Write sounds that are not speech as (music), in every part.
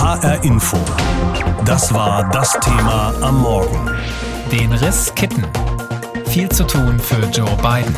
HR Info. Das war das Thema am Morgen. Den Riss kitten. Viel zu tun für Joe Biden.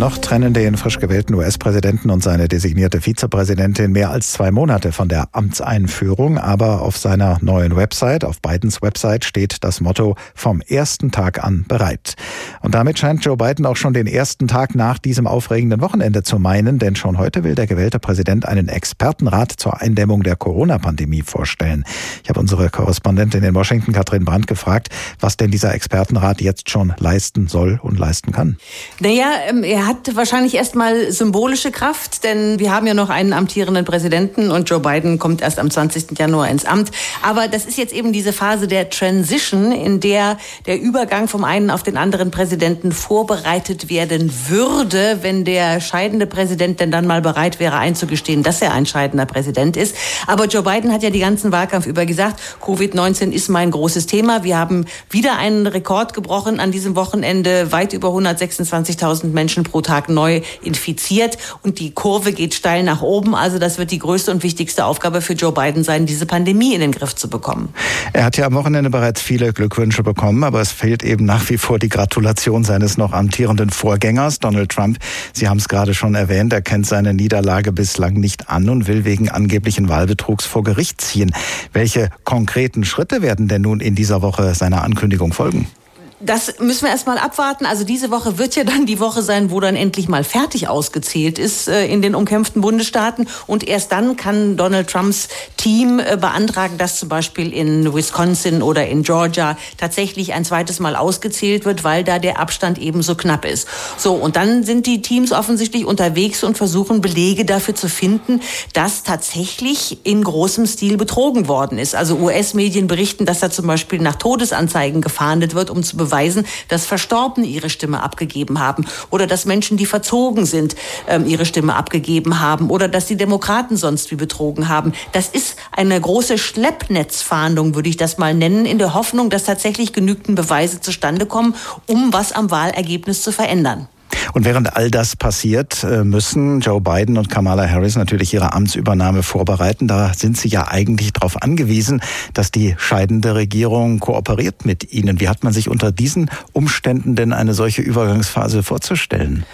Noch trennen den frisch gewählten US-Präsidenten und seine designierte Vizepräsidentin mehr als zwei Monate von der Amtseinführung, aber auf seiner neuen Website, auf Bidens Website, steht das Motto vom ersten Tag an bereit. Und damit scheint Joe Biden auch schon den ersten Tag nach diesem aufregenden Wochenende zu meinen, denn schon heute will der gewählte Präsident einen Expertenrat zur Eindämmung der Corona-Pandemie vorstellen. Ich habe unsere Korrespondentin in Washington, Katrin Brandt, gefragt, was denn dieser Expertenrat jetzt schon leisten soll und leisten kann. Naja, ähm, er hat wahrscheinlich erstmal symbolische Kraft, denn wir haben ja noch einen amtierenden Präsidenten und Joe Biden kommt erst am 20. Januar ins Amt. Aber das ist jetzt eben diese Phase der Transition, in der der Übergang vom einen auf den anderen Präsidenten vorbereitet werden würde, wenn der scheidende Präsident denn dann mal bereit wäre einzugestehen, dass er ein scheidender Präsident ist. Aber Joe Biden hat ja die ganzen Wahlkampf über gesagt, Covid-19 ist mein großes Thema. Wir haben wieder einen Rekord gebrochen an diesem Wochenende. Weit über 126.000 Menschen pro Tag neu infiziert und die Kurve geht steil nach oben. Also das wird die größte und wichtigste Aufgabe für Joe Biden sein, diese Pandemie in den Griff zu bekommen. Er hat ja am Wochenende bereits viele Glückwünsche bekommen, aber es fehlt eben nach wie vor die Gratulation seines noch amtierenden Vorgängers, Donald Trump. Sie haben es gerade schon erwähnt, er kennt seine Niederlage bislang nicht an und will wegen angeblichen Wahlbetrugs vor Gericht ziehen. Welche konkreten Schritte werden denn nun in dieser Woche seiner Ankündigung folgen? Das müssen wir erstmal abwarten. Also diese Woche wird ja dann die Woche sein, wo dann endlich mal fertig ausgezählt ist äh, in den umkämpften Bundesstaaten. Und erst dann kann Donald Trumps Team äh, beantragen, dass zum Beispiel in Wisconsin oder in Georgia tatsächlich ein zweites Mal ausgezählt wird, weil da der Abstand eben so knapp ist. So, und dann sind die Teams offensichtlich unterwegs und versuchen Belege dafür zu finden, dass tatsächlich in großem Stil betrogen worden ist. Also US-Medien berichten, dass da zum Beispiel nach Todesanzeigen gefahndet wird, um zu beweisen, dass Verstorbene ihre Stimme abgegeben haben oder dass Menschen, die verzogen sind, ähm, ihre Stimme abgegeben haben oder dass die Demokraten sonst wie betrogen haben. Das ist eine große Schleppnetzfahndung, würde ich das mal nennen, in der Hoffnung, dass tatsächlich genügend Beweise zustande kommen, um was am Wahlergebnis zu verändern. Und während all das passiert, äh, müssen Joe Biden und Kamala Harris natürlich ihre Amtsübernahme vorbereiten. Da sind sie ja eigentlich darauf angewiesen, dass die scheidende Regierung kooperiert mit ihnen. Wie hat man sich unter diesen Umständen denn eine solche Übergangsphase vorzustellen?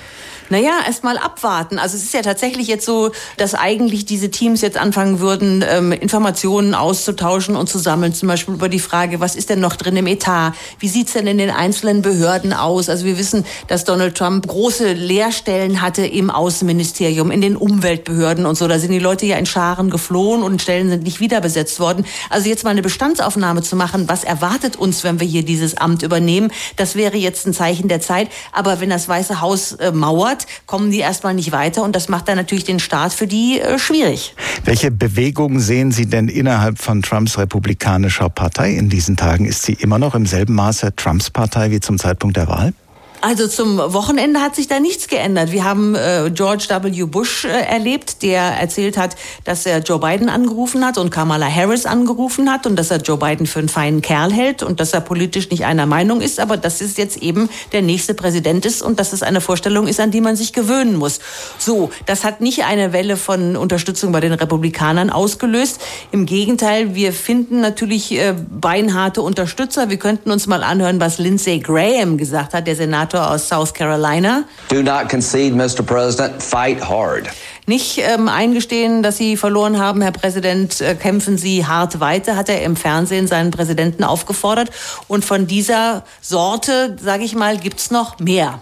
Naja, erst mal abwarten. Also es ist ja tatsächlich jetzt so, dass eigentlich diese Teams jetzt anfangen würden, ähm, Informationen auszutauschen und zu sammeln. Zum Beispiel über die Frage, was ist denn noch drin im Etat? Wie sieht's denn in den einzelnen Behörden aus? Also wir wissen, dass Donald Trump große Lehrstellen hatte im Außenministerium, in den Umweltbehörden und so. Da sind die Leute ja in Scharen geflohen und Stellen sind nicht wieder besetzt worden. Also jetzt mal eine Bestandsaufnahme zu machen, was erwartet uns, wenn wir hier dieses Amt übernehmen, das wäre jetzt ein Zeichen der Zeit. Aber wenn das Weiße Haus äh, mauert, dort kommen die erstmal nicht weiter und das macht dann natürlich den Start für die äh, schwierig. Welche Bewegungen sehen Sie denn innerhalb von Trumps republikanischer Partei in diesen Tagen? Ist sie immer noch im selben Maße Trumps Partei wie zum Zeitpunkt der Wahl? Also zum Wochenende hat sich da nichts geändert. Wir haben äh, George W. Bush äh, erlebt, der erzählt hat, dass er Joe Biden angerufen hat und Kamala Harris angerufen hat und dass er Joe Biden für einen feinen Kerl hält und dass er politisch nicht einer Meinung ist, aber dass es jetzt eben der nächste Präsident ist und dass es eine Vorstellung ist, an die man sich gewöhnen muss. So, das hat nicht eine Welle von Unterstützung bei den Republikanern ausgelöst. Im Gegenteil, wir finden natürlich äh, beinharte Unterstützer. Wir könnten uns mal anhören, was Lindsey Graham gesagt hat, der Senator Senator aus South Carolina. Do not concede, Mr. President. Fight hard. Nicht ähm, eingestehen, dass Sie verloren haben, Herr Präsident, äh, kämpfen Sie hart weiter, hat er im Fernsehen seinen Präsidenten aufgefordert. Und von dieser Sorte, sage ich mal, gibt's noch mehr.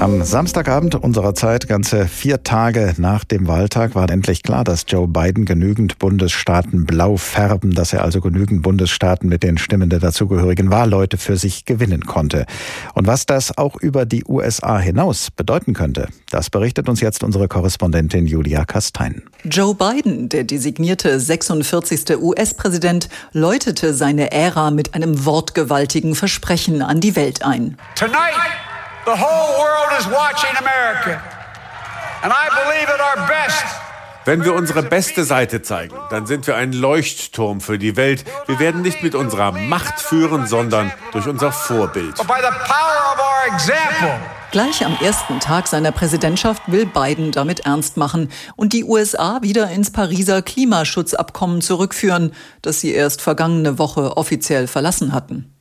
Am Samstagabend unserer Zeit, ganze vier Tage nach dem Wahltag, war endlich klar, dass Joe Biden genügend Bundesstaaten blau färben, dass er also genügend Bundesstaaten mit den Stimmen der dazugehörigen Wahlleute für sich gewinnen konnte. Und was das auch über die USA hinaus bedeuten könnte, das berichtet uns jetzt unsere Korrespondentin Julia Kastein. Joe Biden, der designierte 46. US-Präsident, läutete seine Ära mit einem wortgewaltigen Versprechen an die Welt ein. Tonight The whole world is watching America. And I believe at our best. Wenn wir unsere beste Seite zeigen, dann sind wir ein Leuchtturm für die Welt. Wir werden nicht mit unserer Macht führen, sondern durch unser Vorbild. By the power of our example. Gleich am ersten Tag seiner Präsidentschaft will Biden damit ernst machen und die USA wieder ins Pariser Klimaschutzabkommen zurückführen, das sie erst vergangene Woche offiziell verlassen hatten.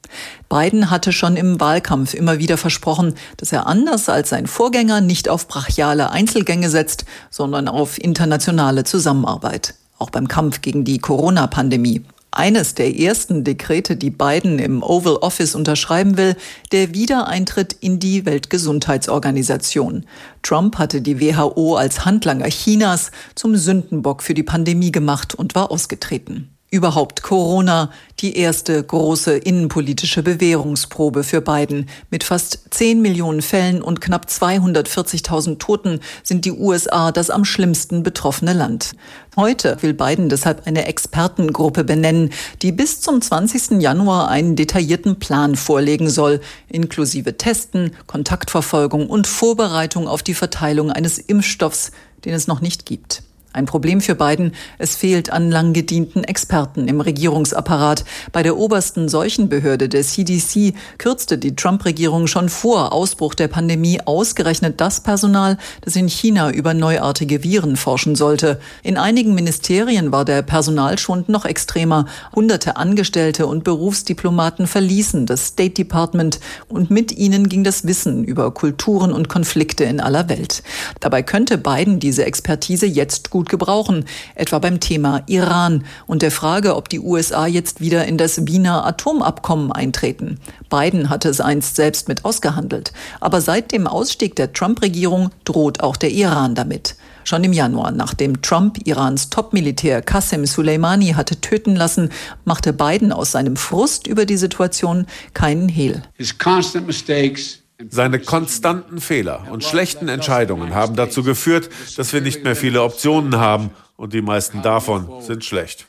Biden hatte schon im Wahlkampf immer wieder versprochen, dass er anders als sein Vorgänger nicht auf brachiale Einzelgänge setzt, sondern auf internationale Zusammenarbeit, auch beim Kampf gegen die Corona-Pandemie eines der ersten Dekrete, die Biden im Oval Office unterschreiben will, der Wiedereintritt in die Weltgesundheitsorganisation. Trump hatte die WHO als Handlanger Chinas zum Sündenbock für die Pandemie gemacht und war ausgetreten. Überhaupt Corona, die erste große innenpolitische Bewährungsprobe für Biden. Mit fast 10 Millionen Fällen und knapp 240.000 Toten sind die USA das am schlimmsten betroffene Land. Heute will Biden deshalb eine Expertengruppe benennen, die bis zum 20. Januar einen detaillierten Plan vorlegen soll, inklusive Testen, Kontaktverfolgung und Vorbereitung auf die Verteilung eines Impfstoffs, den es noch nicht gibt. Ein Problem für Biden, es fehlt an lang gedienten Experten im Regierungsapparat. Bei der obersten Seuchenbehörde der CDC kürzte die Trump-Regierung schon vor Ausbruch der Pandemie ausgerechnet das Personal, das in China über neuartige Viren forschen sollte. In einigen Ministerien war der Personalschwund noch extremer. Hunderte Angestellte und Berufsdiplomaten verließen das State Department und mit ihnen ging das Wissen über Kulturen und Konflikte in aller Welt. Dabei könnte Biden diese Expertise jetzt gut gut gebrauchen, etwa beim Thema Iran und der Frage, ob die USA jetzt wieder in das Wiener Atomabkommen eintreten. Biden hatte es einst selbst mit ausgehandelt. Aber seit dem Ausstieg der Trump-Regierung droht auch der Iran damit. Schon im Januar, nachdem Trump Irans Topmilitär Qasem Soleimani hatte töten lassen, machte Biden aus seinem Frust über die Situation keinen Hehl. His constant mistakes seine konstanten Fehler und schlechten Entscheidungen haben dazu geführt, dass wir nicht mehr viele Optionen haben und die meisten davon sind schlecht.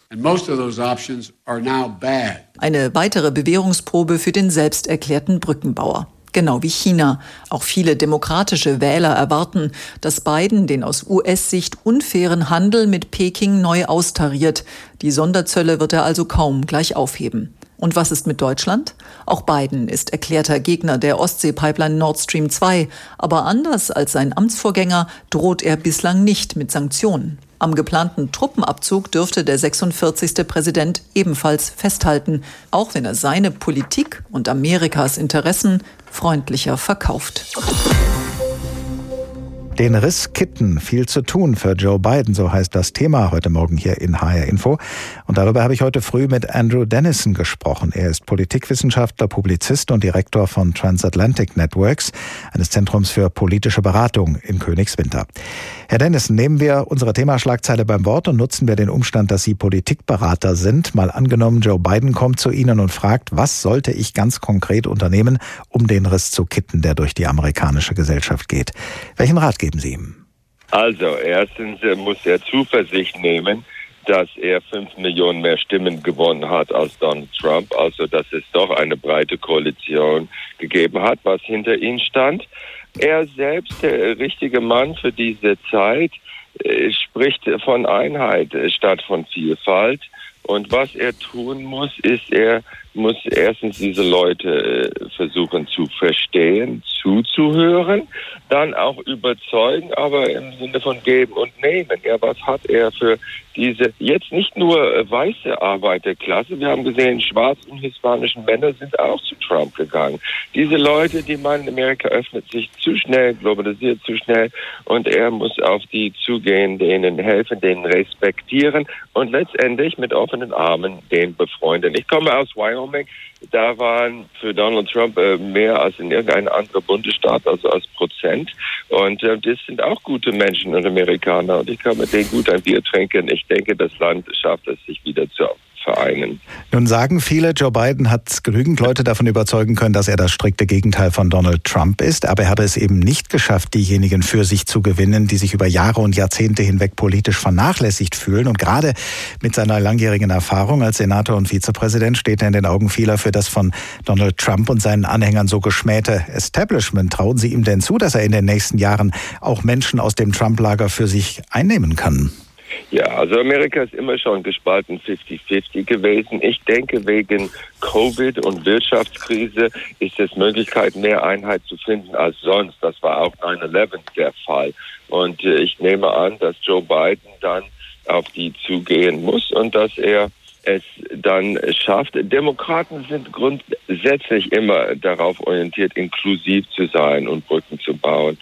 Eine weitere Bewährungsprobe für den selbsterklärten Brückenbauer. Genau wie China. Auch viele demokratische Wähler erwarten, dass Biden den aus US-Sicht unfairen Handel mit Peking neu austariert. Die Sonderzölle wird er also kaum gleich aufheben. Und was ist mit Deutschland? Auch Biden ist erklärter Gegner der Ostsee-Pipeline Nord Stream 2. Aber anders als sein Amtsvorgänger droht er bislang nicht mit Sanktionen. Am geplanten Truppenabzug dürfte der 46. Präsident ebenfalls festhalten, auch wenn er seine Politik und Amerikas Interessen freundlicher verkauft. Den Riss kitten, viel zu tun für Joe Biden, so heißt das Thema heute Morgen hier in HR Info. Und darüber habe ich heute früh mit Andrew Dennison gesprochen. Er ist Politikwissenschaftler, Publizist und Direktor von Transatlantic Networks, eines Zentrums für politische Beratung in Königswinter. Herr Dennison, nehmen wir unsere Themaschlagzeile beim Wort und nutzen wir den Umstand, dass Sie Politikberater sind. Mal angenommen, Joe Biden kommt zu Ihnen und fragt, was sollte ich ganz konkret unternehmen, um den Riss zu kitten, der durch die amerikanische Gesellschaft geht. Welchen Rat geben Sie ihm? Also, erstens muss er Zuversicht nehmen, dass er fünf Millionen mehr Stimmen gewonnen hat als Donald Trump, also dass es doch eine breite Koalition gegeben hat, was hinter ihm stand. Er selbst, der richtige Mann für diese Zeit, äh, spricht von Einheit statt von Vielfalt. Und was er tun muss, ist, er muss erstens diese Leute äh, versuchen zu verstehen, zuzuhören, dann auch überzeugen, aber im Sinne von geben und nehmen. Ja, was hat er für diese jetzt nicht nur äh, weiße Arbeiterklasse, wir haben gesehen, schwarz und hispanischen Männer sind auch zu Trump gegangen. Diese Leute, die meinen, Amerika öffnet sich zu schnell, globalisiert zu schnell und er muss auf die zugehen, denen helfen, denen respektieren und letztendlich mit offenen Armen den befreunden. Ich komme aus Wyoming. Da waren für Donald Trump äh, mehr als in irgendeinem anderen Bundesstaat, also als Prozent. Und äh, das sind auch gute Menschen und Amerikaner. Und ich kann mit denen gut ein Bier trinken. Ich denke, das Land schafft es, sich wieder zu vereinen. Nun sagen viele, Joe Biden hat genügend Leute davon überzeugen können, dass er das strikte Gegenteil von Donald Trump ist, aber er habe es eben nicht geschafft, diejenigen für sich zu gewinnen, die sich über Jahre und Jahrzehnte hinweg politisch vernachlässigt fühlen. Und gerade mit seiner langjährigen Erfahrung als Senator und Vizepräsident steht er in den Augen vieler für das von Donald Trump und seinen Anhängern so geschmähte Establishment. Trauen Sie ihm denn zu, dass er in den nächsten Jahren auch Menschen aus dem Trump-Lager für sich einnehmen kann? Ja, also Amerika ist immer schon gespalten 50-50 gewesen. Ich denke, wegen Covid und Wirtschaftskrise ist es Möglichkeit, mehr Einheit zu finden als sonst. Das war auch 9-11 der Fall. Und äh, ich nehme an, dass Joe Biden dann auf die zugehen muss und dass er es dann schafft. Demokraten sind grundsätzlich immer darauf orientiert, inklusiv zu sein und Brücken zu bauen.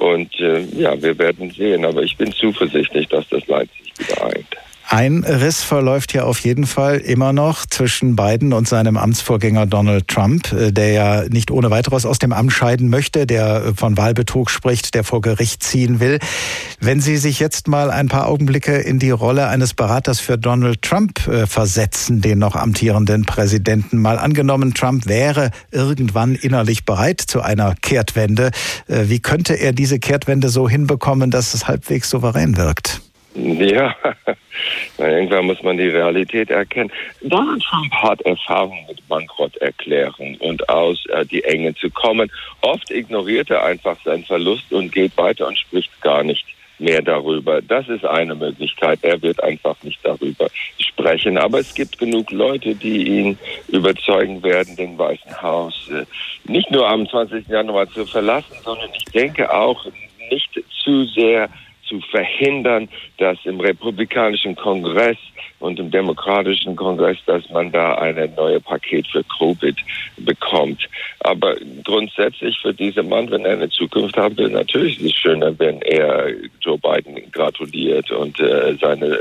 Und äh, ja, wir werden sehen. Aber ich bin zuversichtlich, dass das Leid sich wieder eint. Ein Riss verläuft ja auf jeden Fall immer noch zwischen Biden und seinem Amtsvorgänger Donald Trump, äh, der ja nicht ohne weiteres aus dem Amt scheiden möchte, der äh, von Wahlbetrug spricht, der vor Gericht ziehen will. Wenn Sie sich jetzt mal ein paar Augenblicke in die Rolle eines Beraters für Donald Trump äh, versetzen, den noch amtierenden Präsidenten, mal angenommen, Trump wäre irgendwann innerlich bereit zu einer Kehrtwende. Wie könnte er diese Kehrtwende so hinbekommen, dass es halbwegs souverän wirkt? Ja, (laughs) irgendwann muss man die Realität erkennen. Donald Trump hat Erfahrung mit Bankrotterklärung und aus äh, die Enge zu kommen. Oft ignoriert er einfach seinen Verlust und geht weiter und spricht gar nicht mehr darüber. Das ist eine Möglichkeit. Er wird einfach nicht darüber sprechen. Aber es gibt genug Leute, die ihn überzeugen werden, den Weißen Haus äh, nicht nur am 20. Januar zu verlassen, sondern ich denke auch nicht zu sehr zu verhindern, dass im Republikanischen Kongress und im Demokratischen Kongress, dass man da ein neues Paket für Covid bekommt. Aber grundsätzlich für diesen Mann, wenn er eine Zukunft haben will, natürlich ist es schöner, wenn er Joe Biden gratuliert und äh, seine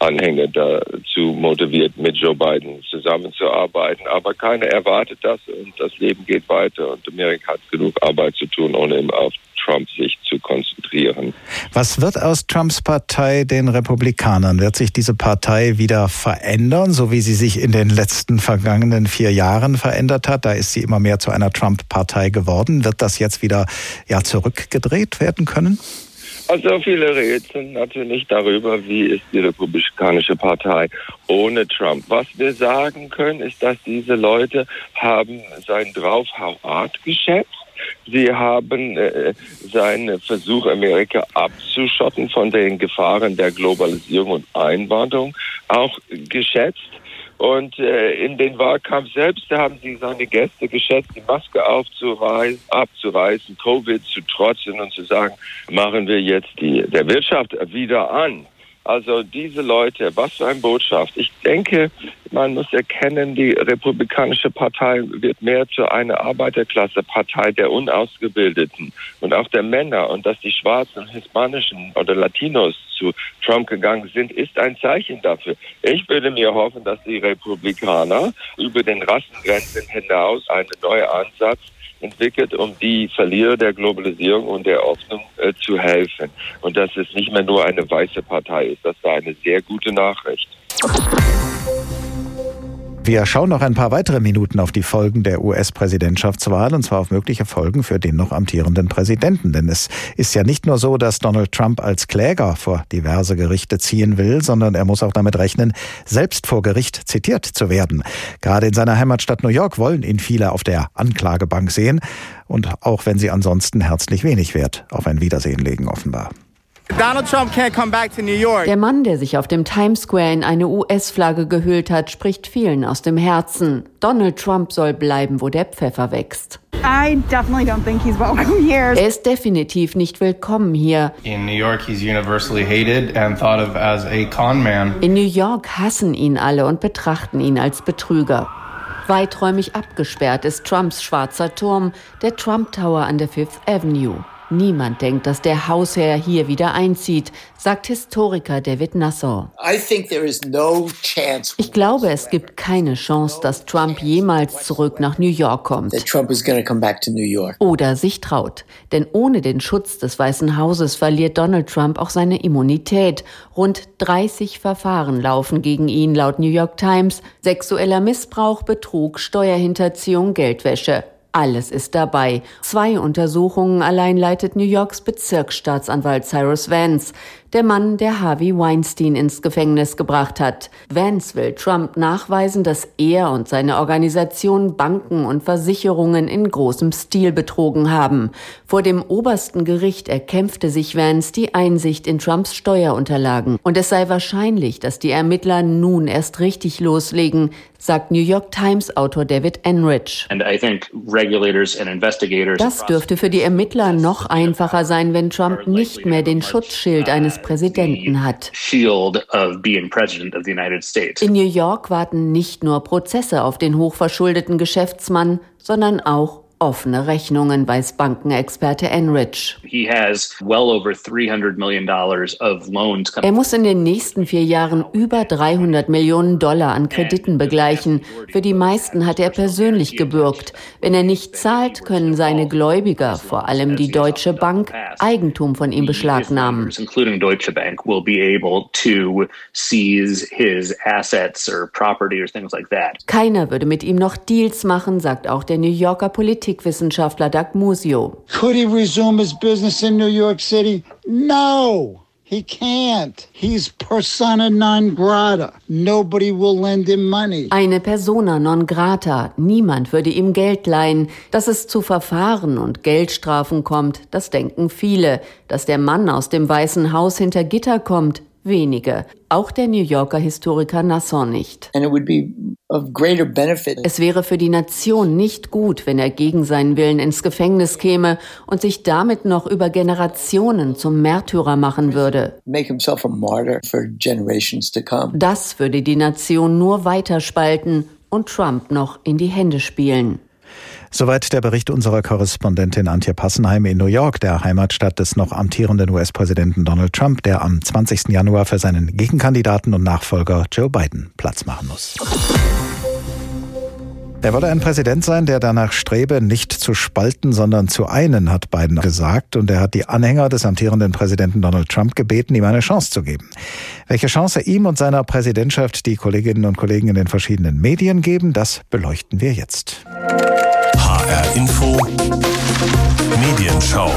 Anhänger dazu motiviert, mit Joe Biden zusammenzuarbeiten. Aber keiner erwartet das und das Leben geht weiter und Amerika hat genug Arbeit zu tun, ohne ihm auf Trump sich zu konzentrieren. Was wird aus Trumps Partei den Republikanern? Wird sich diese Partei wieder verändern, so wie sie sich in den letzten vergangenen vier Jahren verändert hat? Da ist sie immer mehr zu einer Trump-Partei geworden. Wird das jetzt wieder ja, zurückgedreht werden können? Also viele rätseln natürlich darüber, wie ist die Republikanische Partei ohne Trump. Was wir sagen können, ist, dass diese Leute haben sein Draufhauart geschätzt Sie haben äh, seinen Versuch, Amerika abzuschotten von den Gefahren der Globalisierung und Einwanderung auch geschätzt. Und äh, in den Wahlkampf selbst haben sie seine Gäste geschätzt, die Maske aufzureißen, abzureißen, Covid zu trotzen und zu sagen, machen wir jetzt die der Wirtschaft wieder an. Also diese Leute, was für eine Botschaft. Ich denke, man muss erkennen, die Republikanische Partei wird mehr zu einer Arbeiterklasse-Partei der Unausgebildeten und auch der Männer. Und dass die Schwarzen, Hispanischen oder Latinos zu Trump gegangen sind, ist ein Zeichen dafür. Ich würde mir hoffen, dass die Republikaner über den Rassengrenzen hinaus einen neuen Ansatz entwickelt, um die Verlierer der Globalisierung und der Hoffnung äh, zu helfen. Und dass es nicht mehr nur eine weiße Partei ist. Das war eine sehr gute Nachricht. Wir schauen noch ein paar weitere Minuten auf die Folgen der US-Präsidentschaftswahl und zwar auf mögliche Folgen für den noch amtierenden Präsidenten. Denn es ist ja nicht nur so, dass Donald Trump als Kläger vor diverse Gerichte ziehen will, sondern er muss auch damit rechnen, selbst vor Gericht zitiert zu werden. Gerade in seiner Heimatstadt New York wollen ihn viele auf der Anklagebank sehen und auch wenn sie ansonsten herzlich wenig Wert auf ein Wiedersehen legen offenbar. Der Mann, der sich auf dem Times Square in eine US-Flagge gehüllt hat, spricht vielen aus dem Herzen. Donald Trump soll bleiben, wo der Pfeffer wächst. Er ist definitiv nicht willkommen hier. In New York hassen ihn alle und betrachten ihn als Betrüger. Weiträumig abgesperrt ist Trumps schwarzer Turm, der Trump Tower an der Fifth Avenue. Niemand denkt, dass der Hausherr hier wieder einzieht, sagt Historiker David Nassau. Ich glaube, es gibt keine Chance, dass Trump jemals zurück nach New York kommt. Oder sich traut. Denn ohne den Schutz des Weißen Hauses verliert Donald Trump auch seine Immunität. Rund 30 Verfahren laufen gegen ihn laut New York Times. Sexueller Missbrauch, Betrug, Steuerhinterziehung, Geldwäsche. Alles ist dabei. Zwei Untersuchungen allein leitet New Yorks Bezirksstaatsanwalt Cyrus Vance. Der Mann, der Harvey Weinstein ins Gefängnis gebracht hat. Vance will Trump nachweisen, dass er und seine Organisation Banken und Versicherungen in großem Stil betrogen haben. Vor dem obersten Gericht erkämpfte sich Vance die Einsicht in Trumps Steuerunterlagen. Und es sei wahrscheinlich, dass die Ermittler nun erst richtig loslegen, sagt New York Times Autor David Enrich. Das dürfte für die Ermittler noch einfacher sein, wenn Trump nicht mehr den Schutzschild eines Präsidenten hat. In New York warten nicht nur Prozesse auf den hochverschuldeten Geschäftsmann, sondern auch offene Rechnungen, weiß Bankenexperte Enrich. Er muss in den nächsten vier Jahren über 300 Millionen Dollar an Krediten begleichen. Für die meisten hat er persönlich gebürgt. Wenn er nicht zahlt, können seine Gläubiger, vor allem die Deutsche Bank, Eigentum von ihm beschlagnahmen. Keiner würde mit ihm noch Deals machen, sagt auch der New Yorker Politiker. Politikwissenschaftler Doug Musio. Could he resume his business in New York City? No. He can't. He's persona non grata. Nobody will lend him money. Eine persona non grata. Niemand würde ihm Geld leihen. Dass es zu Verfahren und Geldstrafen kommt, das denken viele. Dass der Mann aus dem Weißen Haus hinter Gitter kommt, wenige. Auch der New Yorker Historiker Nasson nicht. Es wäre für die Nation nicht gut, wenn er gegen seinen Willen ins Gefängnis käme und sich damit noch über Generationen zum Märtyrer machen würde. Das würde die Nation nur weiter spalten und Trump noch in die Hände spielen. Soweit der Bericht unserer Korrespondentin Antje Passenheim in New York, der Heimatstadt des noch amtierenden US-Präsidenten Donald Trump, der am 20. Januar für seinen Gegenkandidaten und Nachfolger Joe Biden Platz machen muss. Er wolle ein Präsident sein, der danach strebe, nicht zu spalten, sondern zu einen, hat Biden gesagt. Und er hat die Anhänger des amtierenden Präsidenten Donald Trump gebeten, ihm eine Chance zu geben. Welche Chance ihm und seiner Präsidentschaft die Kolleginnen und Kollegen in den verschiedenen Medien geben, das beleuchten wir jetzt. HR Info Medienschau.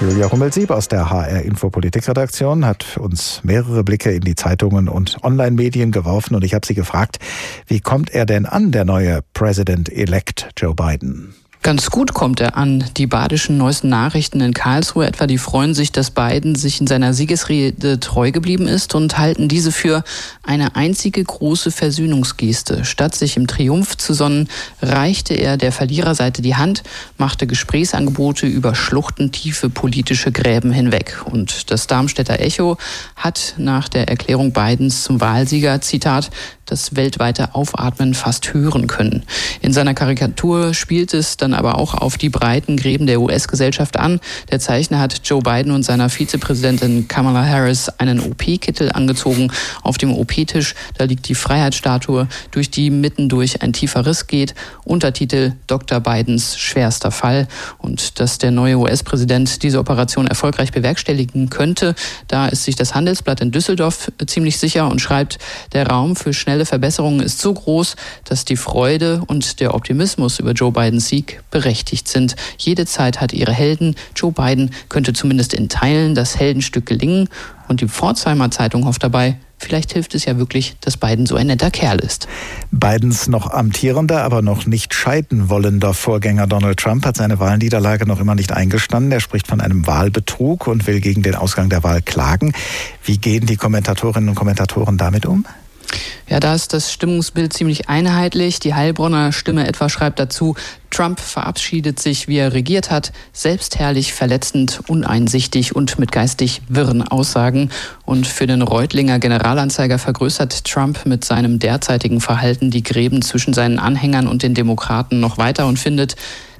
Julia Rummelsieb aus der HR Info Politikredaktion hat uns mehrere Blicke in die Zeitungen und Online-Medien geworfen und ich habe sie gefragt, wie kommt er denn an, der neue President-elect Joe Biden? Ganz gut kommt er an. Die badischen neuesten Nachrichten in Karlsruhe etwa, die freuen sich, dass Biden sich in seiner Siegesrede treu geblieben ist und halten diese für eine einzige große Versöhnungsgeste. Statt sich im Triumph zu sonnen, reichte er der Verliererseite die Hand, machte Gesprächsangebote über schluchtentiefe politische Gräben hinweg. Und das Darmstädter Echo hat nach der Erklärung Bidens zum Wahlsieger, Zitat, das weltweite Aufatmen fast hören können. In seiner Karikatur spielt es dann aber auch auf die breiten Gräben der US-Gesellschaft an. Der Zeichner hat Joe Biden und seiner Vizepräsidentin Kamala Harris einen OP-Kittel angezogen. Auf dem OP-Tisch, da liegt die Freiheitsstatue, durch die mittendurch ein tiefer Riss geht. Untertitel Dr. Bidens schwerster Fall. Und dass der neue US-Präsident diese Operation erfolgreich bewerkstelligen könnte, da ist sich das Handelsblatt in Düsseldorf ziemlich sicher und schreibt, der Raum für schnelle schnelle Verbesserungen ist so groß, dass die Freude und der Optimismus über Joe Bidens Sieg berechtigt sind. Jede Zeit hat ihre Helden. Joe Biden könnte zumindest in Teilen das Heldenstück gelingen. Und die Pforzheimer Zeitung hofft dabei, Vielleicht hilft es ja wirklich, dass Biden so ein netter Kerl ist. Bidens noch amtierender, aber noch nicht scheiden wollender Vorgänger Donald Trump hat seine Wahlniederlage noch immer nicht eingestanden. Er spricht von einem Wahlbetrug und will gegen den Ausgang der Wahl klagen. Wie gehen die Kommentatorinnen und Kommentatoren damit um? Ja, da ist das Stimmungsbild ziemlich einheitlich. Die Heilbronner Stimme etwa schreibt dazu, Trump verabschiedet sich, wie er regiert hat, selbstherrlich, verletzend, uneinsichtig und mit geistig wirren Aussagen. Und für den Reutlinger Generalanzeiger vergrößert Trump mit seinem derzeitigen Verhalten die Gräben zwischen seinen Anhängern und den Demokraten noch weiter und findet,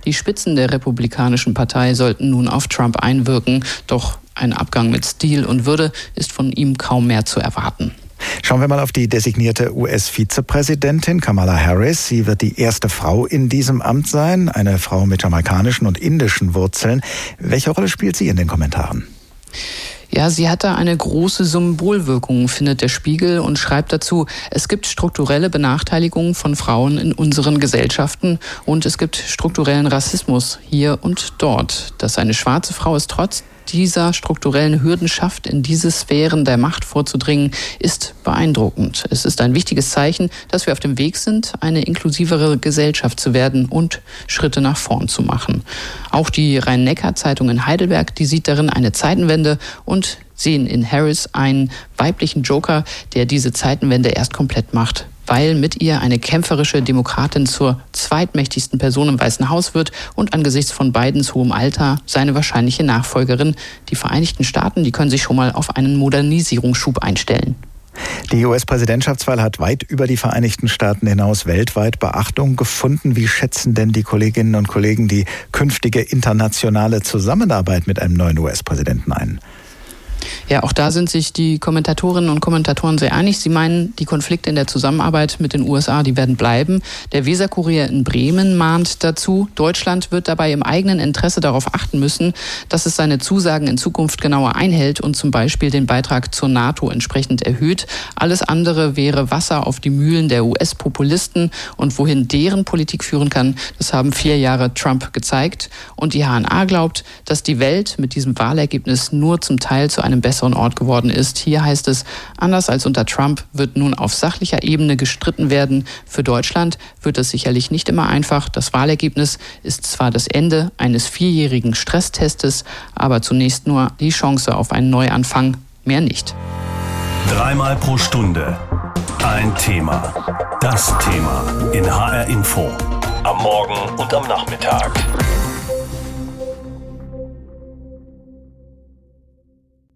die Spitzen der Republikanischen Partei sollten nun auf Trump einwirken, doch ein Abgang mit Stil und Würde ist von ihm kaum mehr zu erwarten. Schauen wir mal auf die designierte US-Vizepräsidentin Kamala Harris. Sie wird die erste Frau in diesem Amt sein, eine Frau mit jamaikanischen und indischen Wurzeln. Welche Rolle spielt sie in den Kommentaren? Ja, sie hat da eine große Symbolwirkung, findet der Spiegel und schreibt dazu, es gibt strukturelle Benachteiligungen von Frauen in unseren Gesellschaften und es gibt strukturellen Rassismus hier und dort. Dass eine schwarze Frau es trotz dieser strukturellen Hürden schafft, in diese Sphären der Macht vorzudringen, ist beeindruckend. Es ist ein wichtiges Zeichen, dass wir auf dem Weg sind, eine inklusivere Gesellschaft zu werden und Schritte nach vorn zu machen. Auch die Rhein-Neckar-Zeitung in Heidelberg, die sieht darin eine Zeitenwende und sehen in Harris einen weiblichen Joker, der diese Zeitenwende erst komplett macht weil mit ihr eine kämpferische Demokratin zur zweitmächtigsten Person im Weißen Haus wird und angesichts von Bidens hohem Alter seine wahrscheinliche Nachfolgerin. Die Vereinigten Staaten, die können sich schon mal auf einen Modernisierungsschub einstellen. Die US-Präsidentschaftswahl hat weit über die Vereinigten Staaten hinaus weltweit Beachtung gefunden. Wie schätzen denn die Kolleginnen und Kollegen die künftige internationale Zusammenarbeit mit einem neuen US-Präsidenten ein? Ja, auch da sind sich die Kommentatorinnen und Kommentatoren sehr einig. Sie meinen, die Konflikte in der Zusammenarbeit mit den USA, die werden bleiben. Der Weserkurier in Bremen mahnt dazu, Deutschland wird dabei im eigenen Interesse darauf achten müssen, dass es seine Zusagen in Zukunft genauer einhält und zum Beispiel den Beitrag zur NATO entsprechend erhöht. Alles andere wäre Wasser auf die Mühlen der US-Populisten und wohin deren Politik führen kann, das haben vier Jahre Trump gezeigt. Und die HNA glaubt, dass die Welt mit diesem Wahlergebnis nur zum Teil zu einem einem besseren Ort geworden ist. Hier heißt es, anders als unter Trump wird nun auf sachlicher Ebene gestritten werden. Für Deutschland wird es sicherlich nicht immer einfach. Das Wahlergebnis ist zwar das Ende eines vierjährigen Stresstestes, aber zunächst nur die Chance auf einen Neuanfang, mehr nicht. Dreimal pro Stunde ein Thema. Das Thema in HR Info. Am Morgen und am Nachmittag.